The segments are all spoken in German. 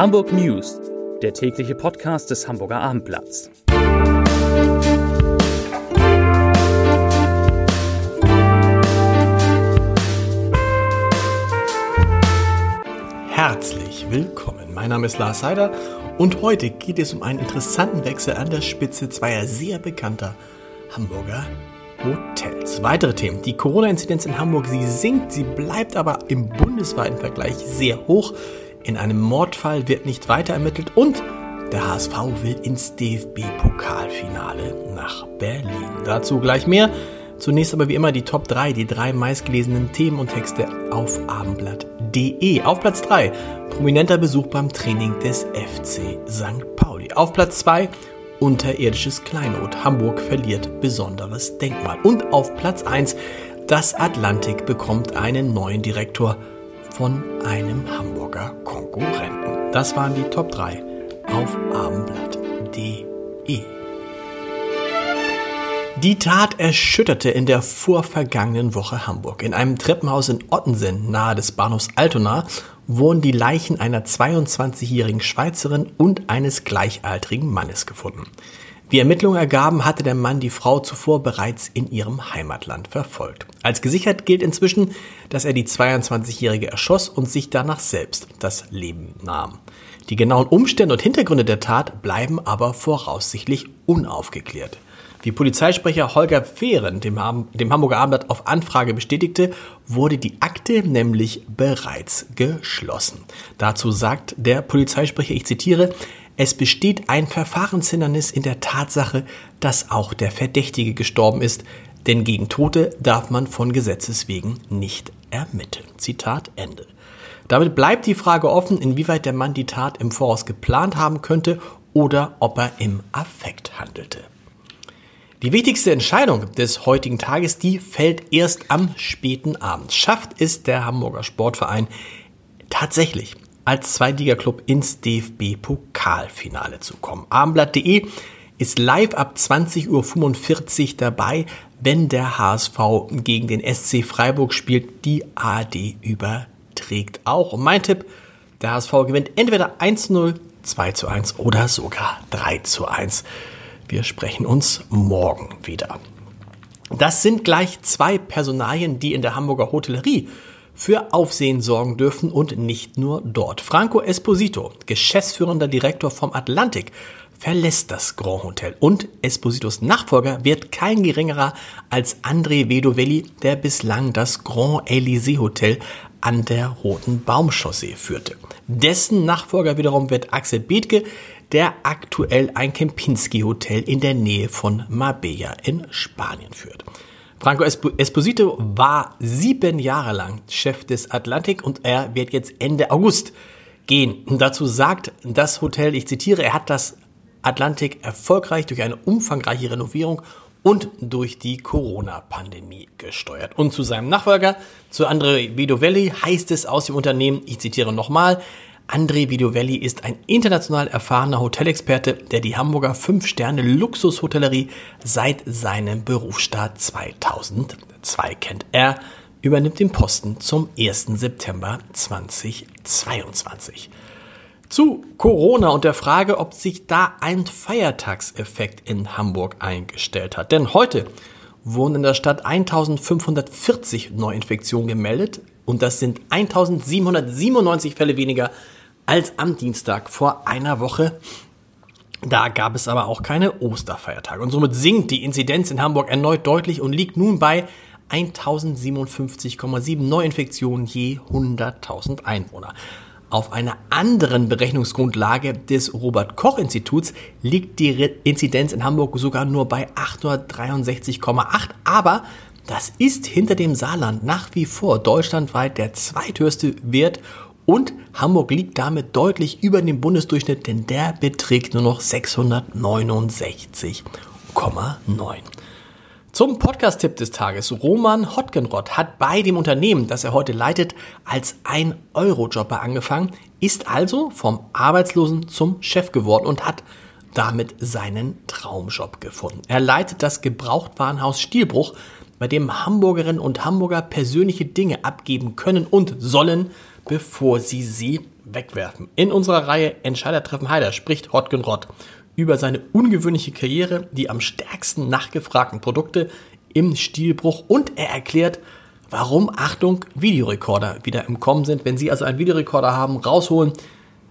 Hamburg News, der tägliche Podcast des Hamburger Abendblatts. Herzlich willkommen. Mein Name ist Lars Heider und heute geht es um einen interessanten Wechsel an der Spitze zweier sehr bekannter Hamburger Hotels. Weitere Themen. Die Corona-Inzidenz in Hamburg, sie sinkt, sie bleibt aber im bundesweiten Vergleich sehr hoch. In einem Mordfall wird nicht weiter ermittelt und der HSV will ins DFB-Pokalfinale nach Berlin. Dazu gleich mehr. Zunächst aber wie immer die Top 3, die drei meistgelesenen Themen und Texte auf abendblatt.de. Auf Platz 3, prominenter Besuch beim Training des FC St. Pauli. Auf Platz 2, unterirdisches Kleinod. Hamburg verliert besonderes Denkmal. Und auf Platz 1, das Atlantik bekommt einen neuen Direktor von einem Hamburger Konkurrenten. Das waren die Top 3 auf abendblatt.de. Die Tat erschütterte in der vorvergangenen Woche Hamburg. In einem Treppenhaus in Ottensen nahe des Bahnhofs Altona wurden die Leichen einer 22-jährigen Schweizerin und eines gleichaltrigen Mannes gefunden. Wie Ermittlungen ergaben, hatte der Mann die Frau zuvor bereits in ihrem Heimatland verfolgt. Als gesichert gilt inzwischen, dass er die 22-Jährige erschoss und sich danach selbst das Leben nahm. Die genauen Umstände und Hintergründe der Tat bleiben aber voraussichtlich unaufgeklärt. Wie Polizeisprecher Holger Fehren dem, dem Hamburger Abendblatt auf Anfrage bestätigte, wurde die Akte nämlich bereits geschlossen. Dazu sagt der Polizeisprecher, ich zitiere, es besteht ein Verfahrenshindernis in der Tatsache, dass auch der Verdächtige gestorben ist, denn gegen Tote darf man von Gesetzes wegen nicht ermitteln. Zitat Ende. Damit bleibt die Frage offen, inwieweit der Mann die Tat im Voraus geplant haben könnte oder ob er im Affekt handelte. Die wichtigste Entscheidung des heutigen Tages, die fällt erst am späten Abend. Schafft es der Hamburger Sportverein tatsächlich als Zweitliga-Club ins DFB-Pokalfinale zu kommen. Abendblatt.de ist live ab 20.45 Uhr dabei, wenn der HSV gegen den SC Freiburg spielt. Die AD überträgt auch. Und mein Tipp, der HSV gewinnt entweder 1-0, 2-1 oder sogar 3-1. Wir sprechen uns morgen wieder. Das sind gleich zwei Personalien, die in der Hamburger Hotellerie für Aufsehen sorgen dürfen und nicht nur dort. Franco Esposito, geschäftsführender Direktor vom Atlantik, verlässt das Grand Hotel und Espositos Nachfolger wird kein geringerer als André Vedovelli, der bislang das Grand Elysée Hotel an der Roten Baumchaussee führte. Dessen Nachfolger wiederum wird Axel Bethke, der aktuell ein Kempinski-Hotel in der Nähe von Marbella in Spanien führt. Franco Esposito war sieben Jahre lang Chef des Atlantik und er wird jetzt Ende August gehen. Und dazu sagt das Hotel, ich zitiere, er hat das Atlantik erfolgreich durch eine umfangreiche Renovierung und durch die Corona-Pandemie gesteuert. Und zu seinem Nachfolger, zu Andre Vidovelli, heißt es aus dem Unternehmen, ich zitiere nochmal, André Vidovelli ist ein international erfahrener Hotelexperte, der die Hamburger 5-Sterne-Luxushotellerie seit seinem Berufsstart 2002 kennt. Er übernimmt den Posten zum 1. September 2022. Zu Corona und der Frage, ob sich da ein Feiertagseffekt in Hamburg eingestellt hat. Denn heute wurden in der Stadt 1540 Neuinfektionen gemeldet und das sind 1797 Fälle weniger als am Dienstag vor einer Woche. Da gab es aber auch keine Osterfeiertage. Und somit sinkt die Inzidenz in Hamburg erneut deutlich und liegt nun bei 1057,7 Neuinfektionen je 100.000 Einwohner. Auf einer anderen Berechnungsgrundlage des Robert Koch Instituts liegt die Inzidenz in Hamburg sogar nur bei 863,8, aber das ist hinter dem Saarland nach wie vor deutschlandweit der zweithöchste Wert und Hamburg liegt damit deutlich über dem Bundesdurchschnitt, denn der beträgt nur noch 669,9. Zum Podcast-Tipp des Tages. Roman Hotgenrott hat bei dem Unternehmen, das er heute leitet, als ein Eurojobber angefangen, ist also vom Arbeitslosen zum Chef geworden und hat damit seinen Traumjob gefunden. Er leitet das Gebrauchtwarenhaus Stielbruch, bei dem Hamburgerinnen und Hamburger persönliche Dinge abgeben können und sollen, bevor sie sie wegwerfen. In unserer Reihe Entscheidertreffen Heider spricht Hotgen Rott über seine ungewöhnliche Karriere, die am stärksten nachgefragten Produkte im Stilbruch und er erklärt, warum, Achtung, Videorekorder wieder im Kommen sind. Wenn Sie also einen Videorekorder haben, rausholen,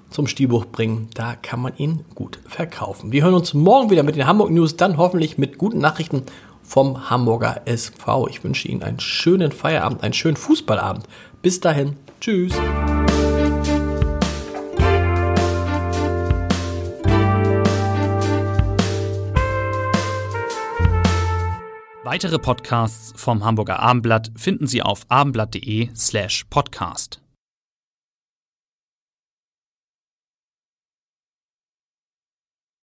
zum Stilbruch bringen, da kann man ihn gut verkaufen. Wir hören uns morgen wieder mit den Hamburg News, dann hoffentlich mit guten Nachrichten vom Hamburger SV. Ich wünsche Ihnen einen schönen Feierabend, einen schönen Fußballabend. Bis dahin, tschüss. Weitere Podcasts vom Hamburger Abendblatt finden Sie auf abendblatt.de slash podcast.